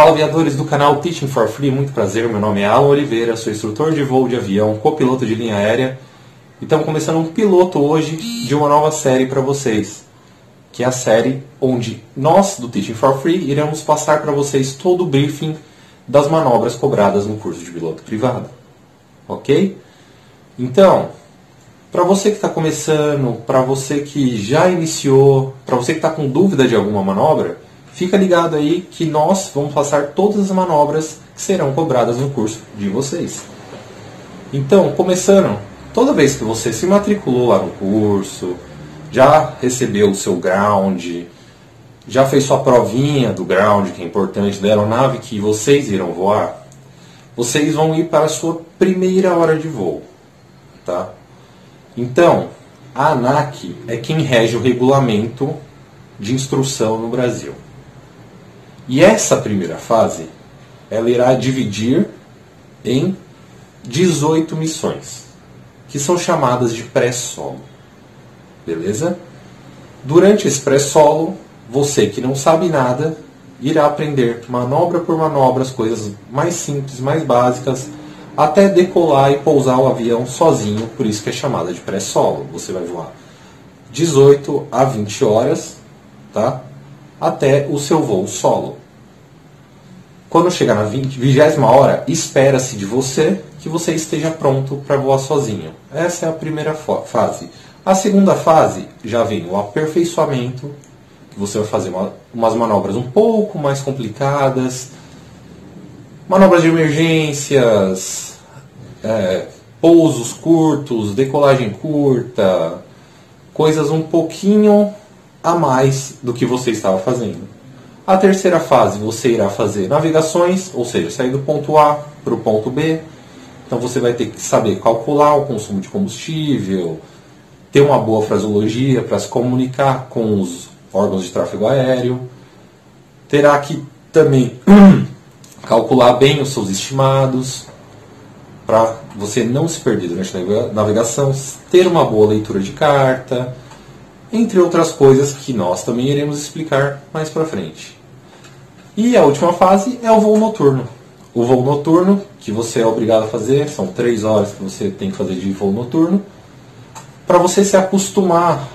Fala aviadores do canal Teaching for Free, muito prazer, meu nome é Alan Oliveira, sou instrutor de voo de avião, copiloto de linha aérea. E estamos começando um piloto hoje de uma nova série para vocês, que é a série onde nós do Teaching for Free iremos passar para vocês todo o briefing das manobras cobradas no curso de piloto privado, ok? Então, para você que está começando, para você que já iniciou, para você que está com dúvida de alguma manobra, fica ligado aí que nós vamos passar todas as manobras que serão cobradas no curso de vocês. Então, começando, toda vez que você se matriculou lá no curso, já recebeu o seu ground, já fez sua provinha do ground, que é importante, da aeronave que vocês irão voar, vocês vão ir para a sua primeira hora de voo. Tá? Então, a ANAC é quem rege o regulamento de instrução no Brasil. E essa primeira fase, ela irá dividir em 18 missões, que são chamadas de pré-solo. Beleza? Durante esse pré-solo, você que não sabe nada, irá aprender manobra por manobra as coisas mais simples, mais básicas, até decolar e pousar o avião sozinho, por isso que é chamada de pré-solo. Você vai voar 18 a 20 horas, tá? Até o seu voo solo. Quando chegar na 20, 20 hora, espera-se de você que você esteja pronto para voar sozinho. Essa é a primeira fase. A segunda fase já vem o aperfeiçoamento, que você vai fazer uma, umas manobras um pouco mais complicadas, manobras de emergências, é, pousos curtos, decolagem curta, coisas um pouquinho a mais do que você estava fazendo. A terceira fase você irá fazer navegações, ou seja, sair do ponto A para o ponto B. Então você vai ter que saber calcular o consumo de combustível, ter uma boa fraseologia para se comunicar com os órgãos de tráfego aéreo. Terá que também calcular bem os seus estimados, para você não se perder durante a navegação, ter uma boa leitura de carta, entre outras coisas que nós também iremos explicar mais para frente. E a última fase é o voo noturno. O voo noturno, que você é obrigado a fazer, são três horas que você tem que fazer de voo noturno, para você se acostumar.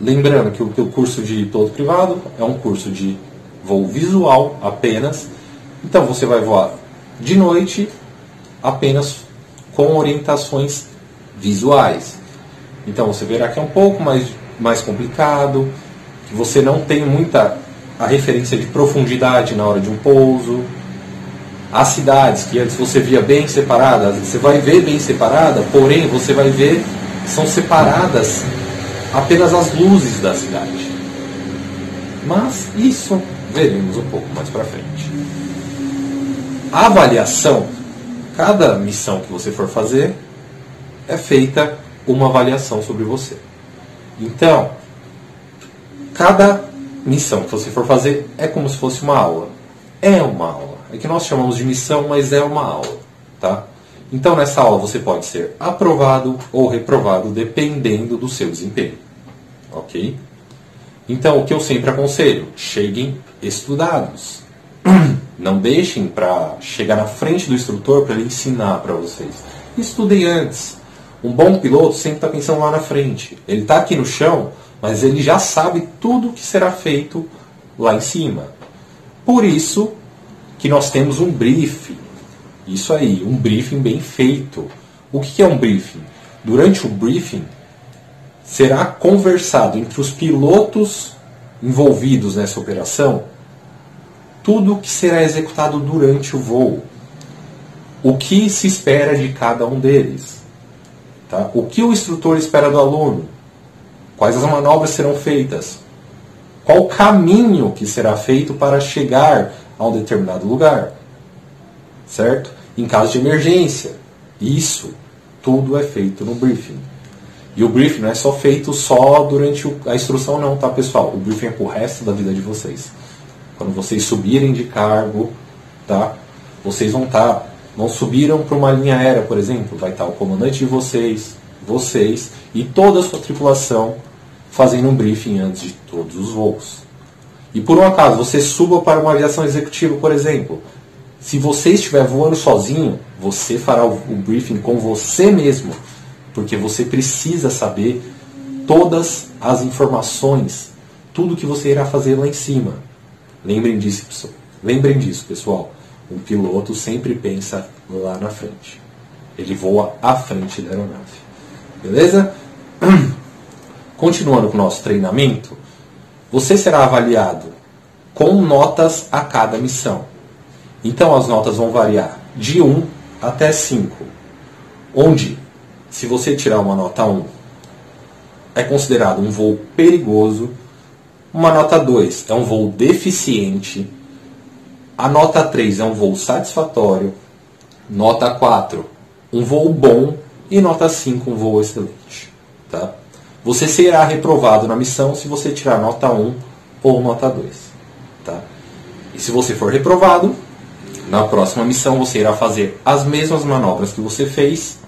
Lembrando que o, curso de piloto privado é um curso de voo visual apenas, então você vai voar de noite apenas com orientações visuais. Então você verá que é um pouco mais, mais complicado, você não tem muita a referência de profundidade na hora de um pouso. As cidades que antes você via bem separadas, você vai ver bem separada, porém você vai ver são separadas apenas as luzes da cidade. Mas isso veremos um pouco mais para frente. A avaliação, cada missão que você for fazer, é feita uma avaliação sobre você. Então, cada missão que você for fazer é como se fosse uma aula. É uma aula. É que nós chamamos de missão, mas é uma aula. Tá? Então, nessa aula você pode ser aprovado ou reprovado, dependendo do seu desempenho. Ok? Então, o que eu sempre aconselho? Cheguem estudados. Não deixem para chegar na frente do instrutor para ele ensinar para vocês. Estudem antes. Um bom piloto sempre está pensando lá na frente. Ele está aqui no chão, mas ele já sabe tudo o que será feito lá em cima. Por isso que nós temos um briefing. Isso aí, um briefing bem feito. O que é um briefing? Durante o briefing, será conversado entre os pilotos envolvidos nessa operação tudo o que será executado durante o voo, o que se espera de cada um deles, tá? o que o instrutor espera do aluno, quais as manobras serão feitas, qual o caminho que será feito para chegar a um determinado lugar, certo? Em caso de emergência, isso tudo é feito no briefing. E o briefing não é só feito só durante a instrução, não, tá, pessoal? O briefing é pro resto da vida de vocês. Quando vocês subirem de cargo, tá? Vocês vão estar, tá, não subiram para uma linha aérea, por exemplo, vai estar o comandante de vocês, vocês e toda a sua tripulação fazendo um briefing antes de todos os voos. e por um acaso você suba para uma aviação executiva, por exemplo, se você estiver voando sozinho, você fará o, briefing com você mesmo, porque você precisa saber todas as informações, tudo que você irá fazer lá em cima. Lembrem disso, lembrem disso, pessoal. Um piloto sempre pensa lá na frente. Ele voa à frente da aeronave. Beleza? Continuando com o nosso treinamento, você será avaliado com notas a cada missão. Então as notas vão variar de 1 até 5. Onde, se você tirar uma nota 1, é considerado um voo perigoso, uma nota 2 é um voo deficiente, a nota 3 é um voo satisfatório, nota 4 um voo bom e nota 5 um voo excelente. Tá? Você será reprovado na missão se você tirar nota 1 ou nota 2. Tá? E se você for reprovado, na próxima missão você irá fazer as mesmas manobras que você fez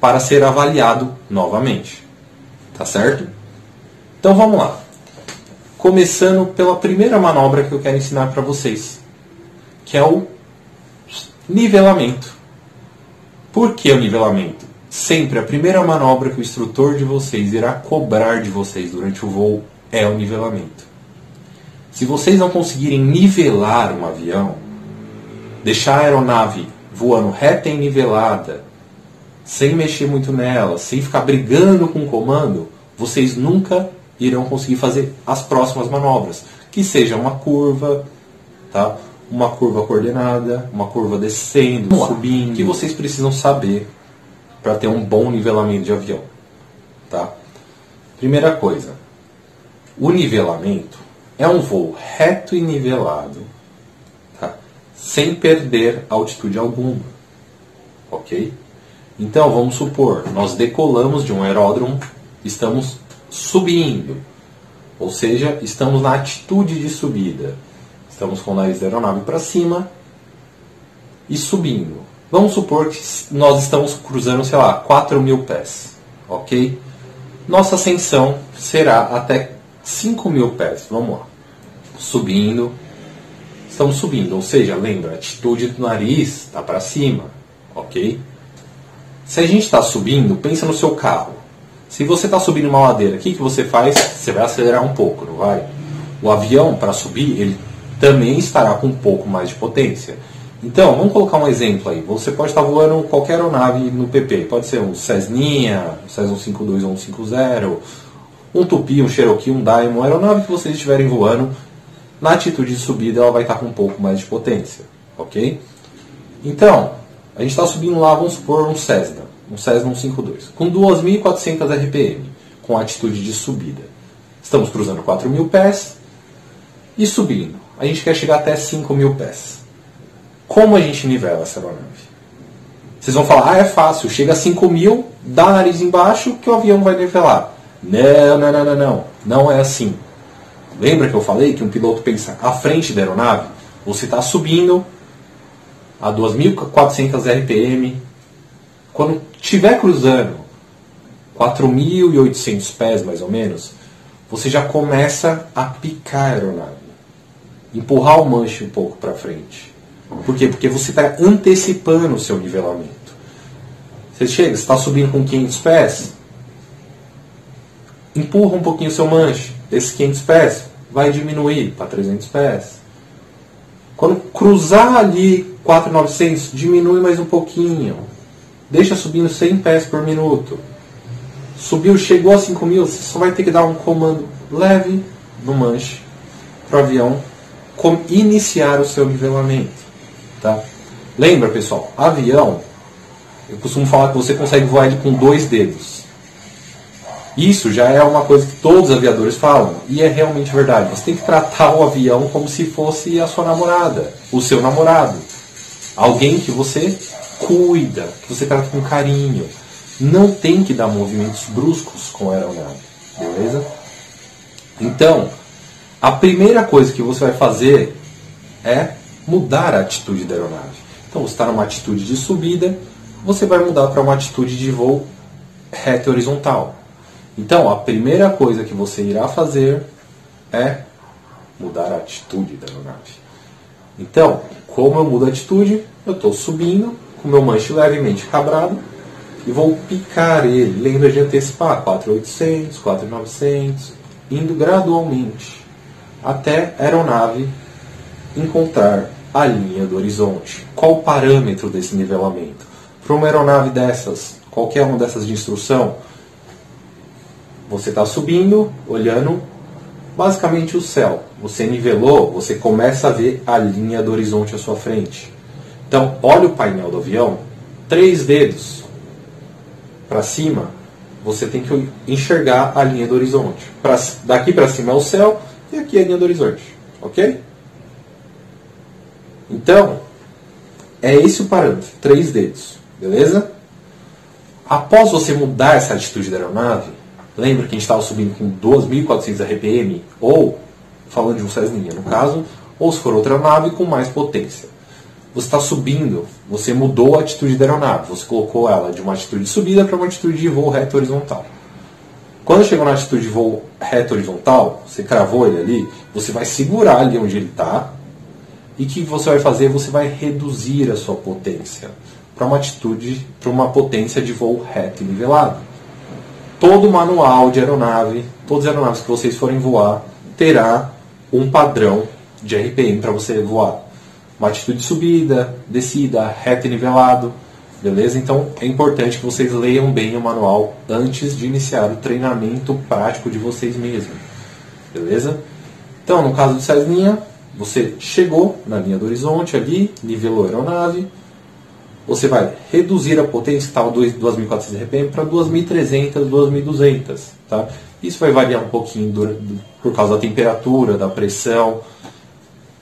para ser avaliado novamente. Tá certo? Então vamos lá. Começando pela primeira manobra que eu quero ensinar para vocês, que é o nivelamento. Por que o nivelamento? Sempre a primeira manobra que o instrutor de vocês irá cobrar de vocês durante o voo é o nivelamento. Se vocês não conseguirem nivelar um avião, deixar a aeronave voando reta e nivelada, sem mexer muito nela, sem ficar brigando com o comando, vocês nunca irão conseguir fazer as próximas manobras, que seja uma curva, tá? Uma curva coordenada, uma curva descendo, subindo, que vocês precisam saber para ter um bom nivelamento de avião, tá? Primeira coisa, o nivelamento é um voo reto e nivelado sem perder altitude alguma. Ok? Então vamos supor, nós decolamos de um aeródromo, estamos subindo, ou seja, estamos na atitude de subida. Estamos com o nariz da aeronave para cima e subindo. Vamos supor que nós estamos cruzando, sei lá, 4 mil pés. Ok? Nossa ascensão será até 5 mil pés. Vamos lá. Subindo, estamos subindo, ou seja, lembra, a atitude do nariz está para cima, ok? Se a gente está subindo, pensa no seu carro. Se você está subindo uma ladeira, o que, que você faz? Você vai acelerar um pouco, não vai? O avião, para subir, ele também estará com um pouco mais de potência. Então, vamos colocar um exemplo aí. Você pode estar voando qualquer aeronave no PP. Pode ser um Cessninha, um Cessna 152 ou 150, um Tupi, um Cherokee, um Daimon, aeronave que vocês estiverem voando na atitude de subida ela vai estar com um pouco mais de potência, ok? Então, a gente está subindo lá, vamos supor, um Cessna, um Cessna 152, com 2.400 RPM, com atitude de subida. Estamos cruzando 4.000 pés e subindo. A gente quer chegar até 5.000 pés. Como a gente nivela essa aeronave? Vocês vão falar, ah, é fácil, chega a 5.000, dá nariz embaixo que o avião vai nivelar. Não, não, não, não, não. Não é assim. Lembra que eu falei que um piloto pensa à frente da aeronave? Você está subindo a 2.400 RPM. Quando estiver cruzando 4.800 pés, mais ou menos, você já começa a picar a aeronave. Empurrar o manche um pouco para frente. Por quê? Porque você está antecipando o seu nivelamento. Você chega, está subindo com 500 pés, empurra um pouquinho o seu manche. Esses 500 pés vai diminuir para 300 pés. Quando cruzar ali 4,900, diminui mais um pouquinho. Deixa subindo 100 pés por minuto. Subiu, chegou a 5 mil, você só vai ter que dar um comando leve no manche para o avião iniciar o seu nivelamento. Tá? Lembra, pessoal, avião, eu costumo falar que você consegue voar ele com dois dedos. Isso já é uma coisa que todos os aviadores falam, e é realmente verdade. Você tem que tratar o avião como se fosse a sua namorada, o seu namorado. Alguém que você cuida, que você trata com carinho. Não tem que dar movimentos bruscos com a aeronave, beleza? Então, a primeira coisa que você vai fazer é mudar a atitude da aeronave. Então, você está numa atitude de subida, você vai mudar para uma atitude de voo reto horizontal. Então, a primeira coisa que você irá fazer é mudar a atitude da aeronave. Então, como eu mudo a atitude, eu estou subindo com meu manche levemente cabrado e vou picar ele. Lembra de antecipar 4800, 4900, indo gradualmente até a aeronave encontrar a linha do horizonte. Qual o parâmetro desse nivelamento? Para uma aeronave dessas, qualquer uma dessas de instrução, você está subindo, olhando basicamente o céu. Você nivelou, você começa a ver a linha do horizonte à sua frente. Então, olha o painel do avião, três dedos para cima, você tem que enxergar a linha do horizonte. Pra, daqui para cima é o céu aqui a linha do horizonte. Ok? Então, é esse o parâmetro, três dedos. Beleza? Após você mudar essa atitude da aeronave, lembra que a gente estava subindo com 2.400 RPM, ou, falando de um Cessninha no caso, ou se for outra aeronave com mais potência. Você está subindo, você mudou a atitude da aeronave, você colocou ela de uma atitude de subida para uma atitude de voo reto horizontal. Quando chegou na atitude de voo reto horizontal, você cravou ele ali, você vai segurar ali onde ele está, e o que você vai fazer? Você vai reduzir a sua potência para uma atitude, para uma potência de voo reto e nivelado. Todo manual de aeronave, todas as aeronaves que vocês forem voar, terá um padrão de RPM para você voar. Uma atitude de subida, descida, reto e nivelado. Beleza? Então é importante que vocês leiam bem o manual antes de iniciar o treinamento prático de vocês mesmos. Beleza? Então, no caso do Cessninha, você chegou na linha do horizonte ali, nivelou a aeronave, você vai reduzir a potência que estava 2.400 RPM para 2.300, 2.200. Tá? Isso vai variar um pouquinho por causa da temperatura, da pressão.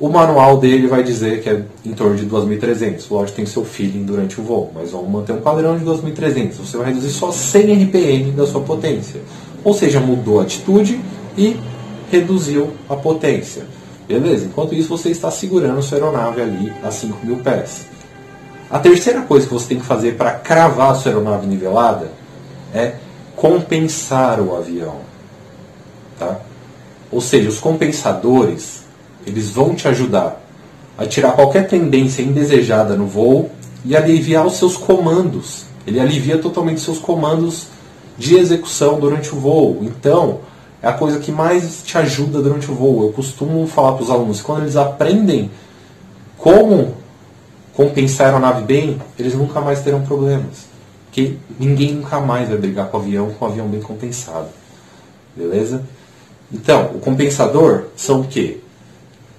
O manual dele vai dizer que é em torno de 2.300. Lógico, tem seu feeling durante o voo, mas vamos manter um padrão de 2.300. Você vai reduzir só 100 RPM da sua potência. Ou seja, mudou a atitude e reduziu a potência. Beleza? Enquanto isso, você está segurando sua aeronave ali a 5 mil pés. A terceira coisa que você tem que fazer para cravar a sua aeronave nivelada é compensar o avião. Tá? Ou seja, os compensadores eles vão te ajudar a tirar qualquer tendência indesejada no voo e aliviar os seus comandos. Ele alivia totalmente seus comandos de execução durante o voo. Então, é a coisa que mais te ajuda durante o voo. Eu costumo falar para os alunos, quando eles aprendem como compensar a aeronave bem, eles nunca mais terão problemas. Porque ninguém nunca mais vai brigar com o avião com o avião bem compensado. Beleza? Então, o compensador são o quê?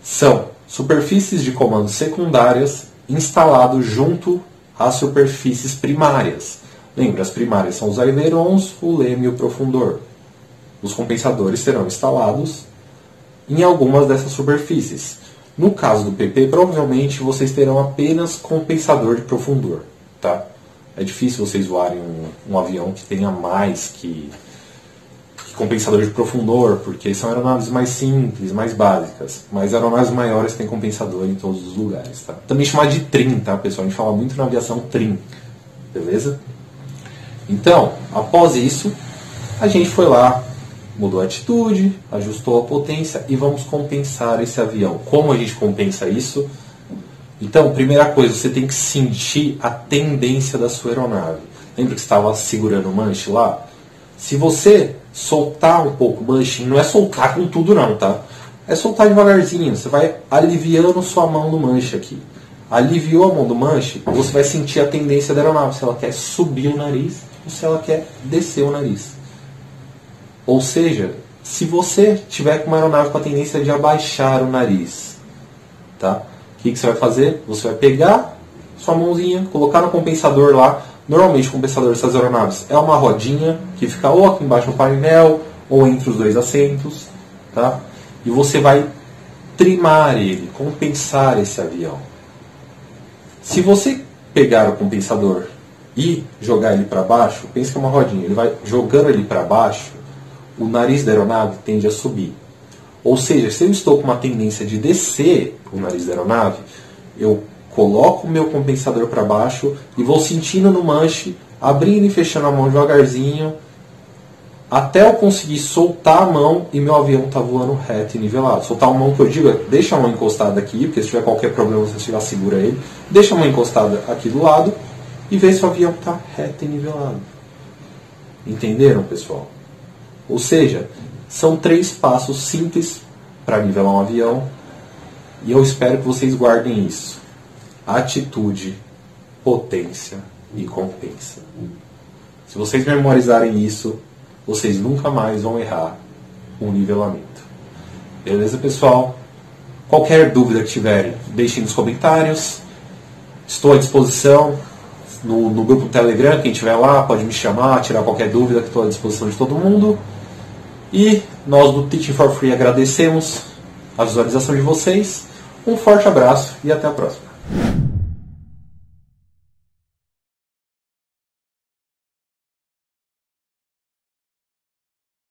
São superfícies de comando secundárias instalados junto às superfícies primárias. Lembra, as primárias são os ailerons, o leme e o profundor. Os compensadores serão instalados em algumas dessas superfícies. No caso do PP, provavelmente vocês terão apenas compensador de profundor. Tá? É difícil vocês voarem um, um avião que tenha mais que, compensador de profundor, porque são aeronaves mais simples, mais básicas. Mas aeronaves maiores têm compensador em todos os lugares. Tá? Também chamado de trim, tá, pessoal? A gente fala muito na aviação trim. Beleza? Então, após isso, a gente foi lá, mudou a atitude, ajustou a potência e vamos compensar esse avião. Como a gente compensa isso? Então, primeira coisa, você tem que sentir a tendência da sua aeronave. Lembra que estava segurando o manche lá? Se você soltar um pouco o manche, não é soltar com tudo não, tá? É soltar devagarzinho, você vai aliviando sua mão no manche aqui. Aliviou a mão do manche, você vai sentir a tendência da aeronave, se ela quer subir o nariz ou se ela quer descer o nariz. Ou seja, se você tiver com uma aeronave com a tendência de abaixar o nariz, tá? o que, que você vai fazer? Você vai pegar sua mãozinha, colocar no compensador lá. Normalmente o compensador dessas aeronaves é uma rodinha que fica ou aqui embaixo no painel ou entre os dois assentos. Tá? E você vai trimar ele, compensar esse avião. Se você pegar o compensador e jogar ele para baixo, pense que é uma rodinha, ele vai jogando ele para baixo, o nariz da aeronave tende a subir. Ou seja, se eu estou com uma tendência de descer o nariz da aeronave, eu coloco o meu compensador para baixo e vou sentindo no manche, abrindo e fechando a mão devagarzinho, até eu conseguir soltar a mão e meu avião tá voando reto e nivelado. Soltar a mão que eu digo é, deixa a mão encostada aqui, porque se tiver qualquer problema você já segura ele. Deixa a mão encostada aqui do lado e vê se o avião tá reto e nivelado. Entenderam, pessoal? Ou seja, são três passos simples para nivelar um avião e eu espero que vocês guardem isso. Atitude, potência e compensa. Se vocês memorizarem isso, vocês nunca mais vão errar um nivelamento. Beleza, pessoal? Qualquer dúvida que tiverem, deixem nos comentários. Estou à disposição no, no grupo Telegram. Quem estiver lá pode me chamar, tirar qualquer dúvida que estou à disposição de todo mundo. E nós do Teaching for Free agradecemos a visualização de vocês. Um forte abraço e até a próxima. you